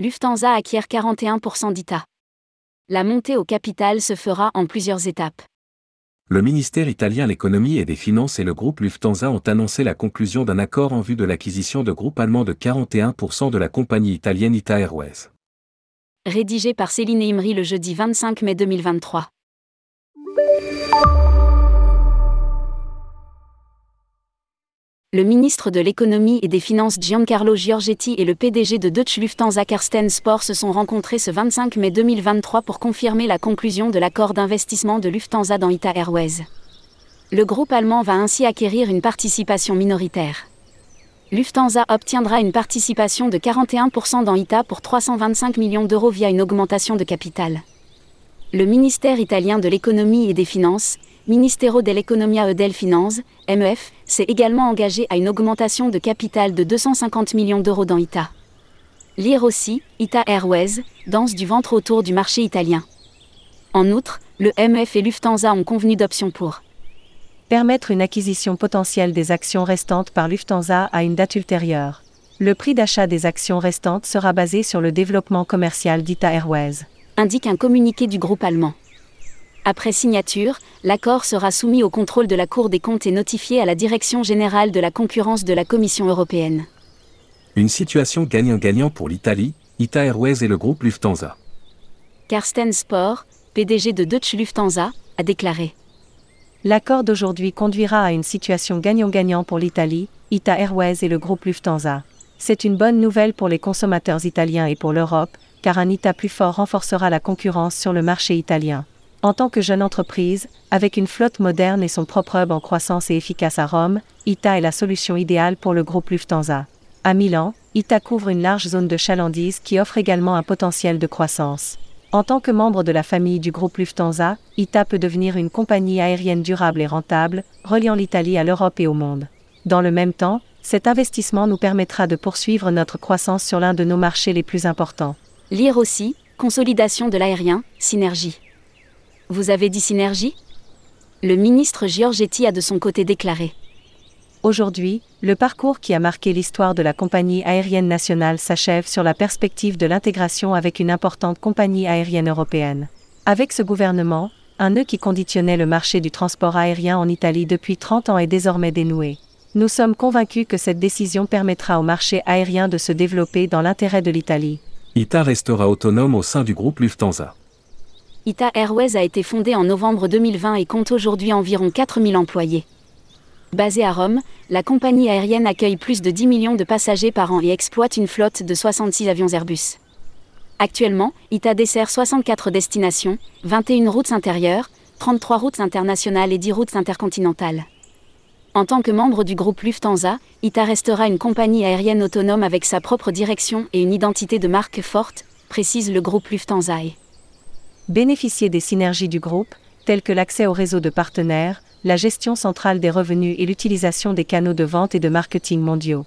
Lufthansa acquiert 41% d'ITA. La montée au capital se fera en plusieurs étapes. Le ministère italien l'économie et des finances et le groupe Lufthansa ont annoncé la conclusion d'un accord en vue de l'acquisition de groupe allemand de 41% de la compagnie italienne Ita Airways. Rédigé par Céline Imri le jeudi 25 mai 2023. Le ministre de l'économie et des finances Giancarlo Giorgetti et le PDG de Deutsche Lufthansa Carsten Sport se sont rencontrés ce 25 mai 2023 pour confirmer la conclusion de l'accord d'investissement de Lufthansa dans Ita Airways. Le groupe allemand va ainsi acquérir une participation minoritaire. Lufthansa obtiendra une participation de 41% dans ITA pour 325 millions d'euros via une augmentation de capital. Le ministère italien de l'économie et des finances, Ministero dell'Economia e del Finanze, MEF, s'est également engagé à une augmentation de capital de 250 millions d'euros dans ITA. Lire aussi, ITA Airways, danse du ventre autour du marché italien. En outre, le MEF et Lufthansa ont convenu d'options pour permettre une acquisition potentielle des actions restantes par Lufthansa à une date ultérieure. Le prix d'achat des actions restantes sera basé sur le développement commercial d'ITA Airways, indique un communiqué du groupe allemand. Après signature, l'accord sera soumis au contrôle de la Cour des comptes et notifié à la Direction générale de la concurrence de la Commission européenne. Une situation gagnant-gagnant pour l'Italie, Ita Airways et le groupe Lufthansa. Carsten Sport, PDG de Deutsche Lufthansa, a déclaré. L'accord d'aujourd'hui conduira à une situation gagnant-gagnant pour l'Italie, Ita Airways et le groupe Lufthansa. C'est une bonne nouvelle pour les consommateurs italiens et pour l'Europe, car un Ita plus fort renforcera la concurrence sur le marché italien. En tant que jeune entreprise, avec une flotte moderne et son propre hub en croissance et efficace à Rome, ITA est la solution idéale pour le groupe Lufthansa. À Milan, ITA couvre une large zone de chalandise qui offre également un potentiel de croissance. En tant que membre de la famille du groupe Lufthansa, ITA peut devenir une compagnie aérienne durable et rentable, reliant l'Italie à l'Europe et au monde. Dans le même temps, cet investissement nous permettra de poursuivre notre croissance sur l'un de nos marchés les plus importants. Lire aussi, consolidation de l'aérien, synergie. Vous avez dit synergie? Le ministre Giorgetti a de son côté déclaré. Aujourd'hui, le parcours qui a marqué l'histoire de la compagnie aérienne nationale s'achève sur la perspective de l'intégration avec une importante compagnie aérienne européenne. Avec ce gouvernement, un nœud qui conditionnait le marché du transport aérien en Italie depuis 30 ans est désormais dénoué. Nous sommes convaincus que cette décision permettra au marché aérien de se développer dans l'intérêt de l'Italie. ITA restera autonome au sein du groupe Lufthansa. Ita Airways a été fondée en novembre 2020 et compte aujourd'hui environ 4000 employés. Basée à Rome, la compagnie aérienne accueille plus de 10 millions de passagers par an et exploite une flotte de 66 avions Airbus. Actuellement, ITA dessert 64 destinations, 21 routes intérieures, 33 routes internationales et 10 routes intercontinentales. En tant que membre du groupe Lufthansa, ITA restera une compagnie aérienne autonome avec sa propre direction et une identité de marque forte, précise le groupe Lufthansa bénéficier des synergies du groupe, telles que l'accès au réseau de partenaires, la gestion centrale des revenus et l'utilisation des canaux de vente et de marketing mondiaux.